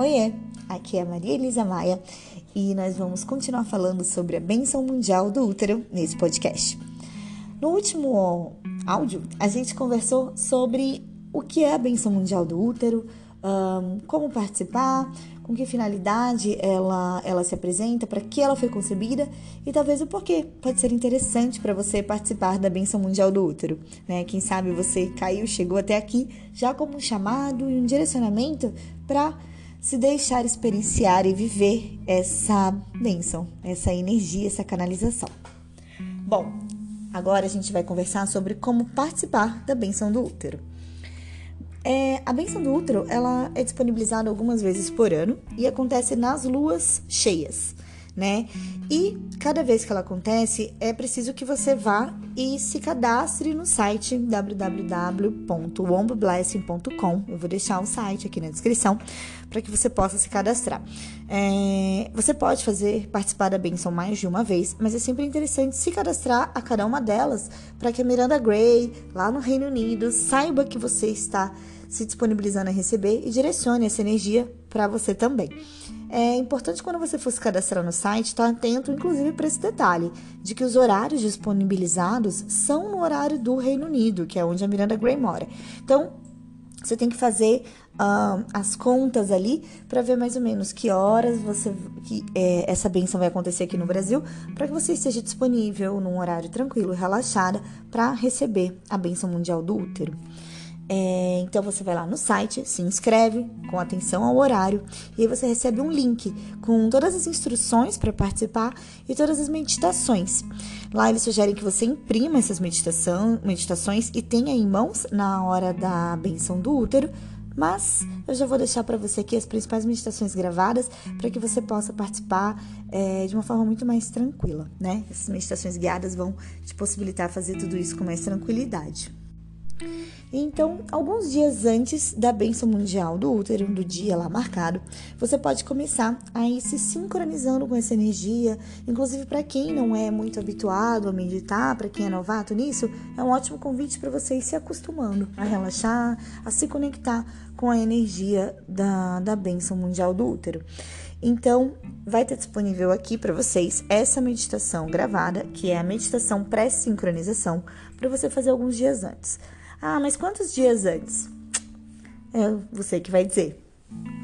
Oiê, aqui é Maria Elisa Maia e nós vamos continuar falando sobre a benção mundial do útero nesse podcast. No último áudio, a gente conversou sobre o que é a benção mundial do útero, um, como participar, com que finalidade ela, ela se apresenta, para que ela foi concebida e talvez o porquê. Pode ser interessante para você participar da benção mundial do útero. Né? Quem sabe você caiu, chegou até aqui já como um chamado e um direcionamento para se deixar experienciar e viver essa bênção, essa energia, essa canalização. Bom, agora a gente vai conversar sobre como participar da benção do útero. É, a benção do útero ela é disponibilizada algumas vezes por ano e acontece nas luas cheias, né? E cada vez que ela acontece, é preciso que você vá e se cadastre no site www.wombblessing.com. Eu vou deixar o site aqui na descrição para que você possa se cadastrar. É, você pode fazer participar da benção mais de uma vez, mas é sempre interessante se cadastrar a cada uma delas para que a Miranda Gray, lá no Reino Unido, saiba que você está se disponibilizando a receber e direcione essa energia para você também. É importante quando você for se cadastrar no site estar tá atento, inclusive, para esse detalhe, de que os horários disponibilizados são no horário do Reino Unido, que é onde a Miranda Gray mora. Então, você tem que fazer uh, as contas ali para ver mais ou menos que horas você que é, essa benção vai acontecer aqui no Brasil, para que você esteja disponível num horário tranquilo e relaxada para receber a benção mundial do útero. É, então você vai lá no site, se inscreve com atenção ao horário e aí você recebe um link com todas as instruções para participar e todas as meditações. Lá eles sugerem que você imprima essas meditação, meditações e tenha em mãos na hora da benção do útero. Mas eu já vou deixar para você aqui as principais meditações gravadas para que você possa participar é, de uma forma muito mais tranquila, né? Essas meditações guiadas vão te possibilitar fazer tudo isso com mais tranquilidade. Então, alguns dias antes da bênção mundial do útero, do dia lá marcado, você pode começar a ir se sincronizando com essa energia. Inclusive, para quem não é muito habituado a meditar, para quem é novato nisso, é um ótimo convite para você ir se acostumando a relaxar, a se conectar com a energia da, da bênção mundial do útero. Então, vai ter disponível aqui para vocês essa meditação gravada, que é a meditação pré-sincronização, para você fazer alguns dias antes. Ah, mas quantos dias antes? É você que vai dizer.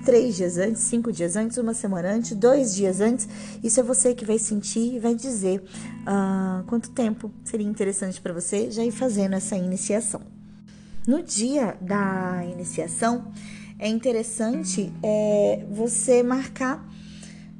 Três dias antes, cinco dias antes, uma semana antes, dois dias antes. Isso é você que vai sentir e vai dizer uh, quanto tempo seria interessante para você já ir fazendo essa iniciação. No dia da iniciação, é interessante é, você marcar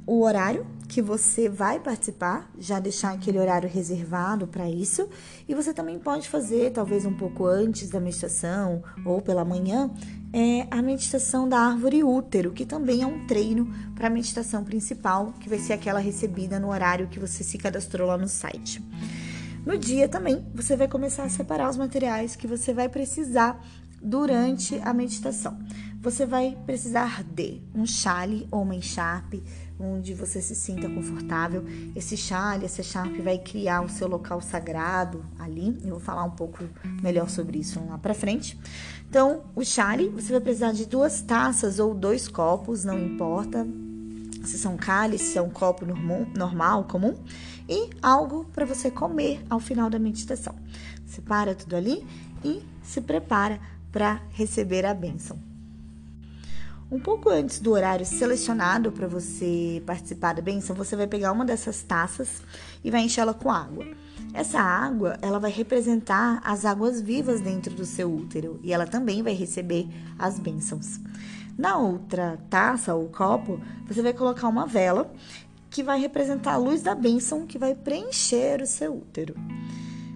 o horário que você vai participar, já deixar aquele horário reservado para isso, e você também pode fazer, talvez um pouco antes da meditação ou pela manhã, é a meditação da árvore útero, que também é um treino para a meditação principal, que vai ser aquela recebida no horário que você se cadastrou lá no site. No dia também, você vai começar a separar os materiais que você vai precisar durante a meditação. Você vai precisar de um chale ou uma encharpe, onde você se sinta confortável. Esse chale, essa encharpe vai criar o seu local sagrado ali. Eu vou falar um pouco melhor sobre isso lá para frente. Então, o chale, você vai precisar de duas taças ou dois copos, não importa se são cálices, se é um copo normal, comum, e algo para você comer ao final da meditação. Separa tudo ali e se prepara para receber a bênção. Um pouco antes do horário selecionado para você participar da benção, você vai pegar uma dessas taças e vai enchê-la com água. Essa água, ela vai representar as águas vivas dentro do seu útero e ela também vai receber as bênçãos. Na outra taça ou copo, você vai colocar uma vela que vai representar a luz da bênção que vai preencher o seu útero.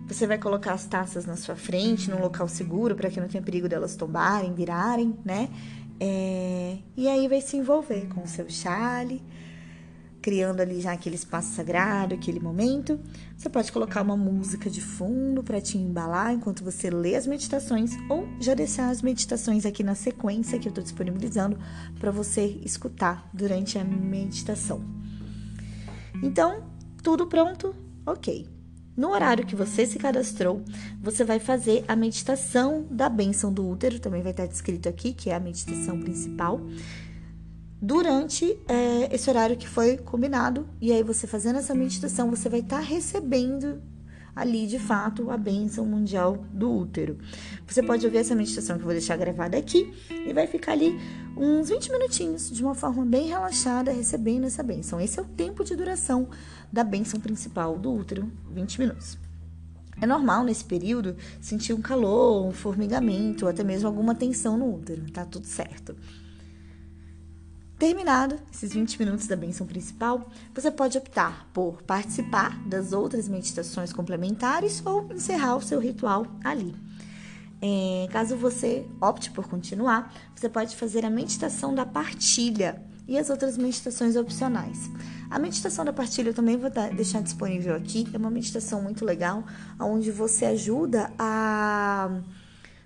Você vai colocar as taças na sua frente, num local seguro, para que não tenha perigo delas tombarem, virarem, né? É, e aí vai se envolver com o seu chale, criando ali já aquele espaço sagrado, aquele momento. Você pode colocar uma música de fundo para te embalar enquanto você lê as meditações, ou já deixar as meditações aqui na sequência que eu estou disponibilizando para você escutar durante a meditação. Então, tudo pronto? Ok. No horário que você se cadastrou, você vai fazer a meditação da bênção do útero, também vai estar descrito aqui, que é a meditação principal. durante é, esse horário que foi combinado. E aí, você fazendo essa meditação, você vai estar recebendo ali de fato a bênção mundial do útero. Você pode ouvir essa meditação que eu vou deixar gravada aqui e vai ficar ali uns 20 minutinhos de uma forma bem relaxada recebendo essa bênção. Esse é o tempo de duração da bênção principal do útero, 20 minutos. É normal nesse período sentir um calor, um formigamento, até mesmo alguma tensão no útero, tá tudo certo. Terminado esses 20 minutos da benção principal, você pode optar por participar das outras meditações complementares ou encerrar o seu ritual ali. É, caso você opte por continuar, você pode fazer a meditação da partilha e as outras meditações opcionais. A meditação da partilha eu também vou deixar disponível aqui. É uma meditação muito legal, onde você ajuda a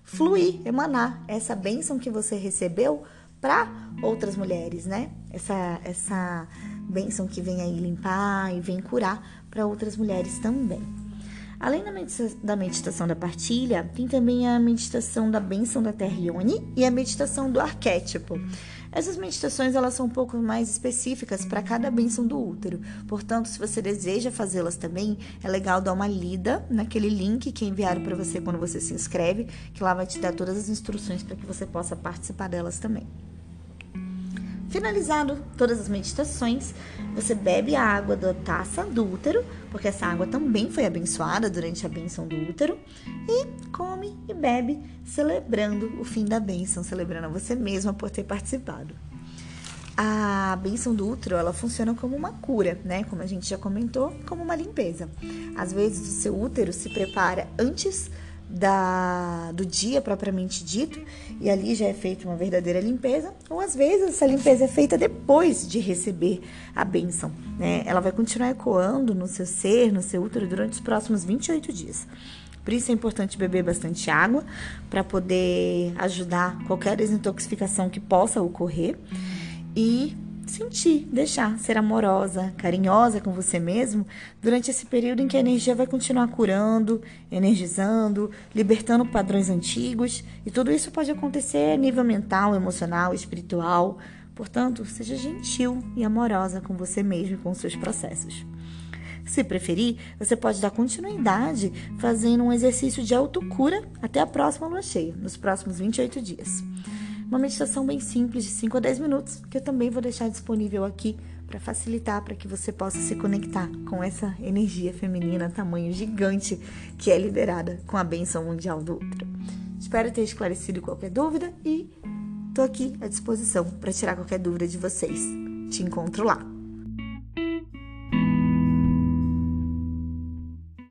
fluir, emanar essa bênção que você recebeu para outras mulheres, né? Essa essa bênção que vem aí limpar e vem curar para outras mulheres também. Além da, medita da meditação da partilha, tem também a meditação da bênção da Terra Ione e a meditação do arquétipo. Essas meditações elas são um pouco mais específicas para cada bênção do útero. Portanto, se você deseja fazê-las também, é legal dar uma lida naquele link que é enviado para você quando você se inscreve, que lá vai te dar todas as instruções para que você possa participar delas também. Finalizado todas as meditações, você bebe a água da taça do útero, porque essa água também foi abençoada durante a benção do útero, e come e bebe, celebrando o fim da benção, celebrando a você mesma por ter participado. A benção do útero, ela funciona como uma cura, né? Como a gente já comentou, como uma limpeza. Às vezes o seu útero se prepara antes da, do dia propriamente dito, e ali já é feita uma verdadeira limpeza, ou às vezes essa limpeza é feita depois de receber a bênção. Né? Ela vai continuar ecoando no seu ser, no seu útero, durante os próximos 28 dias. Por isso é importante beber bastante água para poder ajudar qualquer desintoxicação que possa ocorrer. E sentir, deixar ser amorosa, carinhosa com você mesmo durante esse período em que a energia vai continuar curando, energizando, libertando padrões antigos, e tudo isso pode acontecer a nível mental, emocional, espiritual. Portanto, seja gentil e amorosa com você mesmo e com seus processos. Se preferir, você pode dar continuidade fazendo um exercício de autocura até a próxima lua cheia, nos próximos 28 dias. Uma meditação bem simples, de 5 a 10 minutos, que eu também vou deixar disponível aqui para facilitar, para que você possa se conectar com essa energia feminina tamanho gigante que é liberada com a benção mundial do outro. Espero ter esclarecido qualquer dúvida e estou aqui à disposição para tirar qualquer dúvida de vocês. Te encontro lá.